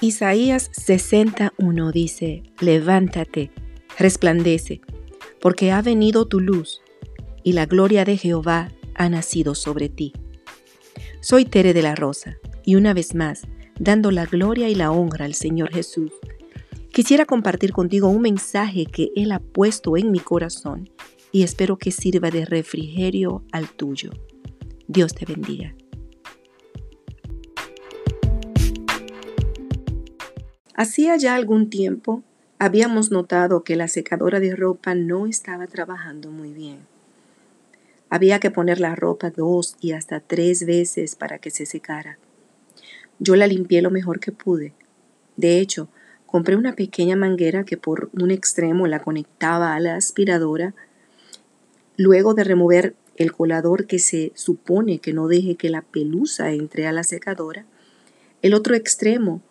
Isaías 61 dice, levántate, resplandece, porque ha venido tu luz, y la gloria de Jehová ha nacido sobre ti. Soy Tere de la Rosa, y una vez más, dando la gloria y la honra al Señor Jesús, quisiera compartir contigo un mensaje que Él ha puesto en mi corazón y espero que sirva de refrigerio al tuyo. Dios te bendiga. Hacía ya algún tiempo habíamos notado que la secadora de ropa no estaba trabajando muy bien. Había que poner la ropa dos y hasta tres veces para que se secara. Yo la limpié lo mejor que pude. De hecho, compré una pequeña manguera que por un extremo la conectaba a la aspiradora. Luego de remover el colador que se supone que no deje que la pelusa entre a la secadora, el otro extremo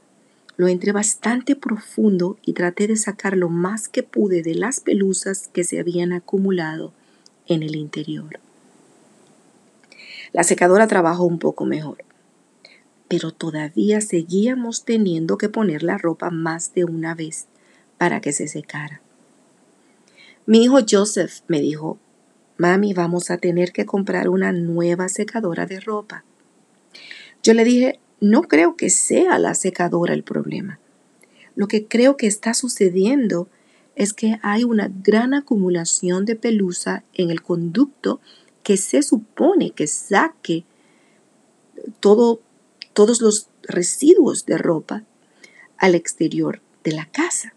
lo entré bastante profundo y traté de sacar lo más que pude de las pelusas que se habían acumulado en el interior. La secadora trabajó un poco mejor, pero todavía seguíamos teniendo que poner la ropa más de una vez para que se secara. Mi hijo Joseph me dijo, Mami, vamos a tener que comprar una nueva secadora de ropa. Yo le dije, no creo que sea la secadora el problema. Lo que creo que está sucediendo es que hay una gran acumulación de pelusa en el conducto que se supone que saque todo, todos los residuos de ropa al exterior de la casa.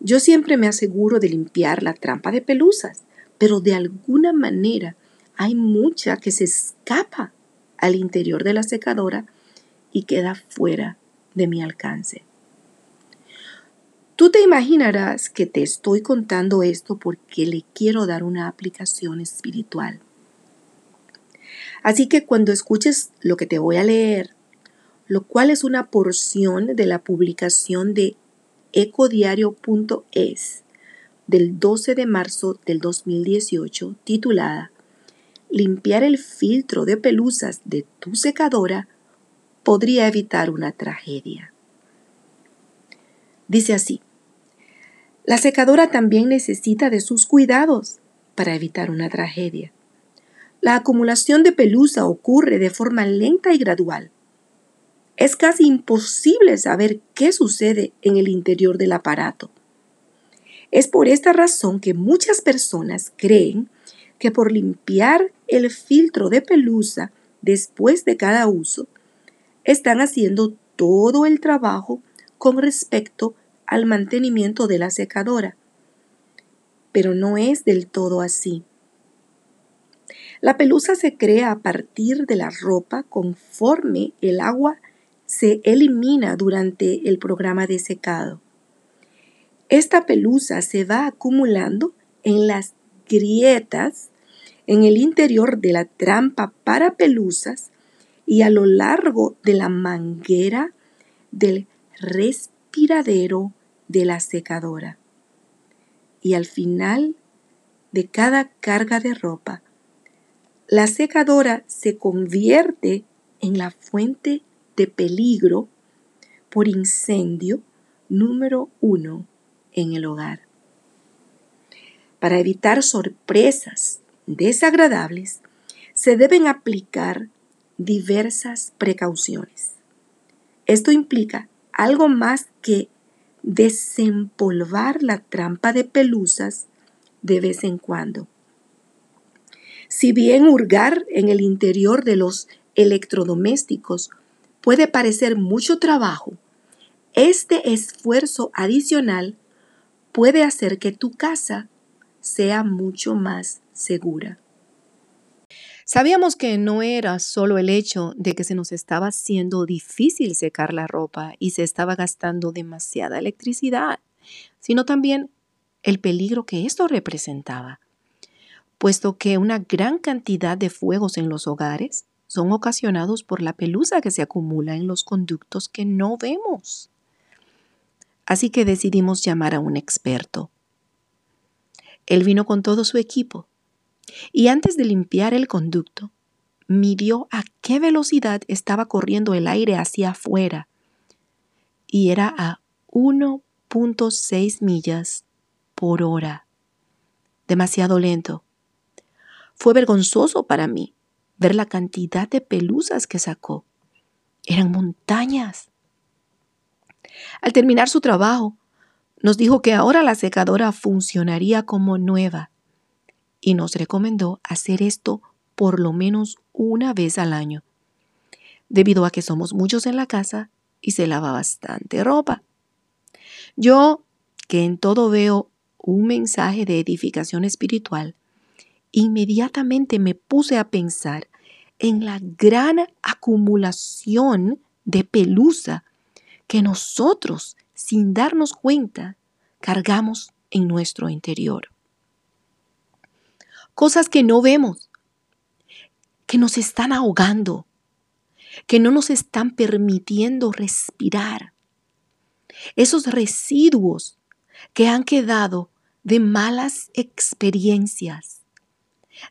Yo siempre me aseguro de limpiar la trampa de pelusas, pero de alguna manera hay mucha que se escapa al interior de la secadora y queda fuera de mi alcance. Tú te imaginarás que te estoy contando esto porque le quiero dar una aplicación espiritual. Así que cuando escuches lo que te voy a leer, lo cual es una porción de la publicación de ecodiario.es del 12 de marzo del 2018 titulada limpiar el filtro de pelusas de tu secadora podría evitar una tragedia. Dice así, la secadora también necesita de sus cuidados para evitar una tragedia. La acumulación de pelusa ocurre de forma lenta y gradual. Es casi imposible saber qué sucede en el interior del aparato. Es por esta razón que muchas personas creen que por limpiar el filtro de pelusa después de cada uso, están haciendo todo el trabajo con respecto al mantenimiento de la secadora. Pero no es del todo así. La pelusa se crea a partir de la ropa conforme el agua se elimina durante el programa de secado. Esta pelusa se va acumulando en las grietas en el interior de la trampa para pelusas y a lo largo de la manguera del respiradero de la secadora. Y al final de cada carga de ropa, la secadora se convierte en la fuente de peligro por incendio número uno en el hogar. Para evitar sorpresas desagradables, se deben aplicar diversas precauciones. Esto implica algo más que desempolvar la trampa de pelusas de vez en cuando. Si bien hurgar en el interior de los electrodomésticos puede parecer mucho trabajo, este esfuerzo adicional puede hacer que tu casa sea mucho más segura. Sabíamos que no era solo el hecho de que se nos estaba haciendo difícil secar la ropa y se estaba gastando demasiada electricidad, sino también el peligro que esto representaba, puesto que una gran cantidad de fuegos en los hogares son ocasionados por la pelusa que se acumula en los conductos que no vemos. Así que decidimos llamar a un experto. Él vino con todo su equipo y antes de limpiar el conducto, midió a qué velocidad estaba corriendo el aire hacia afuera y era a 1.6 millas por hora. Demasiado lento. Fue vergonzoso para mí ver la cantidad de pelusas que sacó. Eran montañas. Al terminar su trabajo, nos dijo que ahora la secadora funcionaría como nueva y nos recomendó hacer esto por lo menos una vez al año, debido a que somos muchos en la casa y se lava bastante ropa. Yo, que en todo veo un mensaje de edificación espiritual, inmediatamente me puse a pensar en la gran acumulación de pelusa que nosotros, sin darnos cuenta, cargamos en nuestro interior. Cosas que no vemos, que nos están ahogando, que no nos están permitiendo respirar. Esos residuos que han quedado de malas experiencias,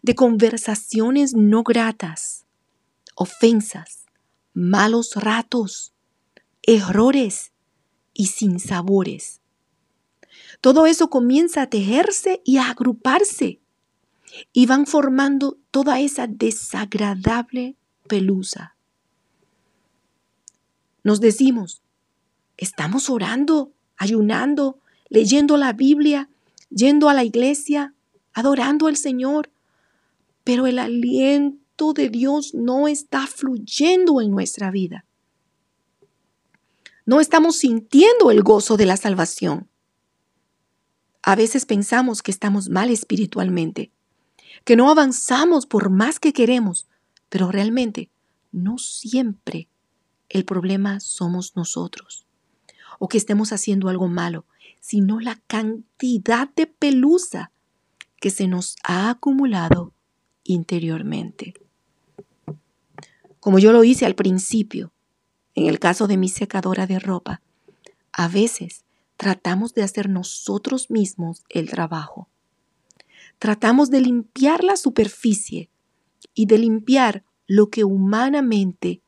de conversaciones no gratas, ofensas, malos ratos, errores y sinsabores. Todo eso comienza a tejerse y a agruparse y van formando toda esa desagradable pelusa. Nos decimos, estamos orando, ayunando, leyendo la Biblia, yendo a la iglesia, adorando al Señor, pero el aliento de Dios no está fluyendo en nuestra vida. No estamos sintiendo el gozo de la salvación. A veces pensamos que estamos mal espiritualmente, que no avanzamos por más que queremos, pero realmente no siempre el problema somos nosotros o que estemos haciendo algo malo, sino la cantidad de pelusa que se nos ha acumulado interiormente. Como yo lo hice al principio, en el caso de mi secadora de ropa, a veces tratamos de hacer nosotros mismos el trabajo. Tratamos de limpiar la superficie y de limpiar lo que humanamente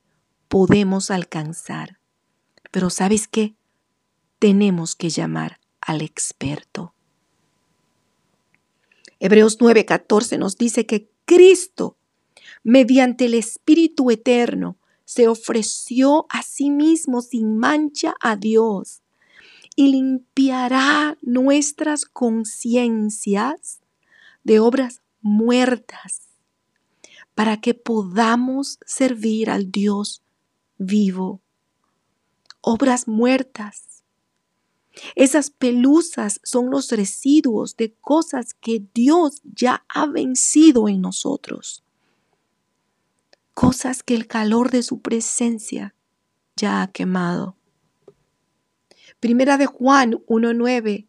podemos alcanzar. Pero ¿sabes qué? Tenemos que llamar al experto. Hebreos 9:14 nos dice que Cristo, mediante el Espíritu Eterno, se ofreció a sí mismo sin mancha a Dios y limpiará nuestras conciencias de obras muertas para que podamos servir al Dios vivo. Obras muertas. Esas pelusas son los residuos de cosas que Dios ya ha vencido en nosotros cosas que el calor de su presencia ya ha quemado. Primera de Juan 1.9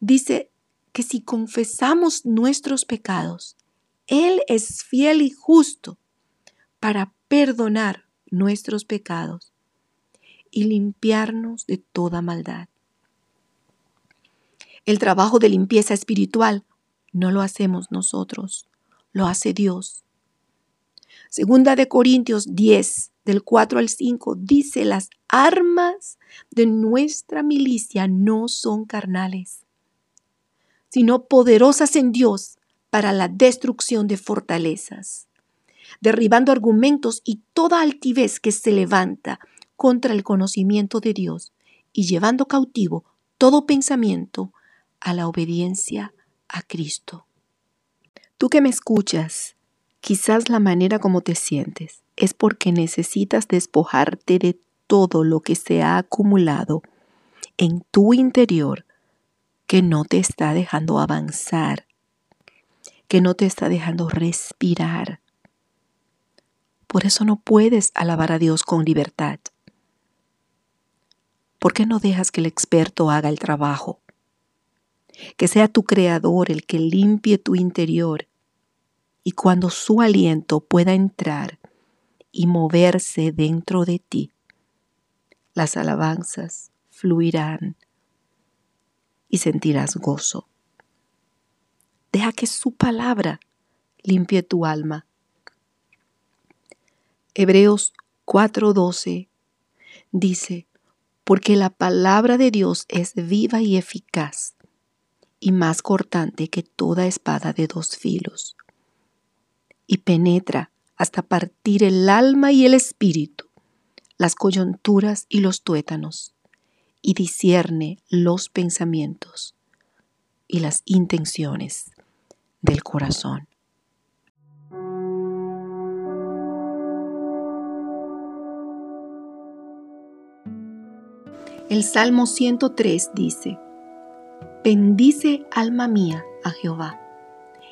dice que si confesamos nuestros pecados, Él es fiel y justo para perdonar nuestros pecados y limpiarnos de toda maldad. El trabajo de limpieza espiritual no lo hacemos nosotros, lo hace Dios. Segunda de Corintios 10, del 4 al 5, dice, las armas de nuestra milicia no son carnales, sino poderosas en Dios para la destrucción de fortalezas, derribando argumentos y toda altivez que se levanta contra el conocimiento de Dios y llevando cautivo todo pensamiento a la obediencia a Cristo. Tú que me escuchas, Quizás la manera como te sientes es porque necesitas despojarte de todo lo que se ha acumulado en tu interior que no te está dejando avanzar, que no te está dejando respirar. Por eso no puedes alabar a Dios con libertad. ¿Por qué no dejas que el experto haga el trabajo? Que sea tu creador el que limpie tu interior y cuando su aliento pueda entrar y moverse dentro de ti, las alabanzas fluirán y sentirás gozo. Deja que su palabra limpie tu alma. Hebreos 4:12 dice, porque la palabra de Dios es viva y eficaz y más cortante que toda espada de dos filos, y penetra hasta partir el alma y el espíritu, las coyunturas y los tuétanos, y discierne los pensamientos y las intenciones del corazón. El Salmo 103 dice, Bendice alma mía a Jehová,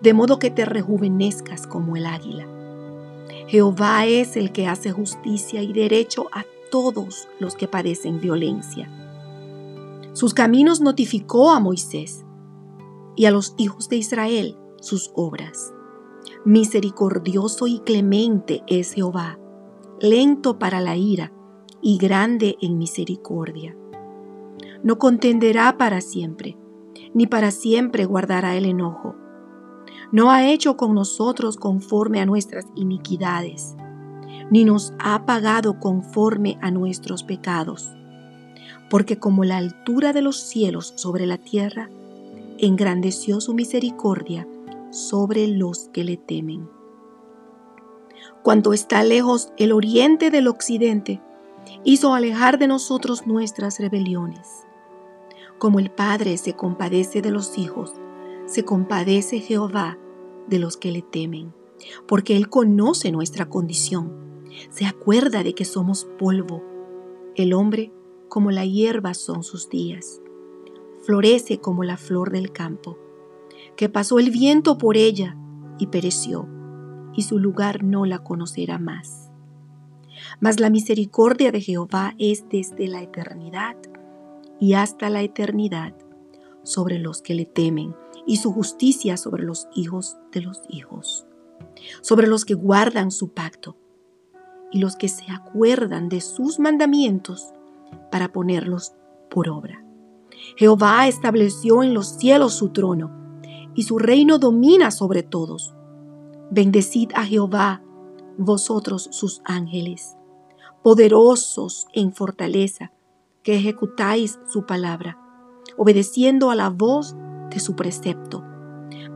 de modo que te rejuvenezcas como el águila. Jehová es el que hace justicia y derecho a todos los que padecen violencia. Sus caminos notificó a Moisés y a los hijos de Israel sus obras. Misericordioso y clemente es Jehová, lento para la ira y grande en misericordia no contenderá para siempre, ni para siempre guardará el enojo. No ha hecho con nosotros conforme a nuestras iniquidades, ni nos ha pagado conforme a nuestros pecados. Porque como la altura de los cielos sobre la tierra, engrandeció su misericordia sobre los que le temen. Cuando está lejos el oriente del occidente, hizo alejar de nosotros nuestras rebeliones. Como el Padre se compadece de los hijos, se compadece Jehová de los que le temen, porque Él conoce nuestra condición, se acuerda de que somos polvo. El hombre como la hierba son sus días, florece como la flor del campo, que pasó el viento por ella y pereció, y su lugar no la conocerá más. Mas la misericordia de Jehová es desde la eternidad y hasta la eternidad sobre los que le temen, y su justicia sobre los hijos de los hijos, sobre los que guardan su pacto, y los que se acuerdan de sus mandamientos para ponerlos por obra. Jehová estableció en los cielos su trono, y su reino domina sobre todos. Bendecid a Jehová, vosotros sus ángeles, poderosos en fortaleza, que ejecutáis su palabra, obedeciendo a la voz de su precepto.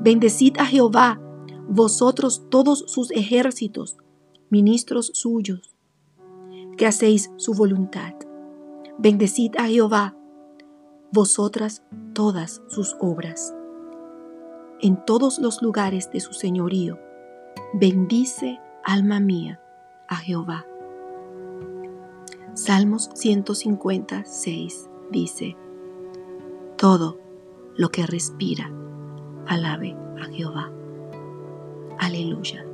Bendecid a Jehová, vosotros todos sus ejércitos, ministros suyos, que hacéis su voluntad. Bendecid a Jehová, vosotras todas sus obras. En todos los lugares de su señorío, bendice, alma mía, a Jehová. Salmos 156 dice, Todo lo que respira, alabe a Jehová. Aleluya.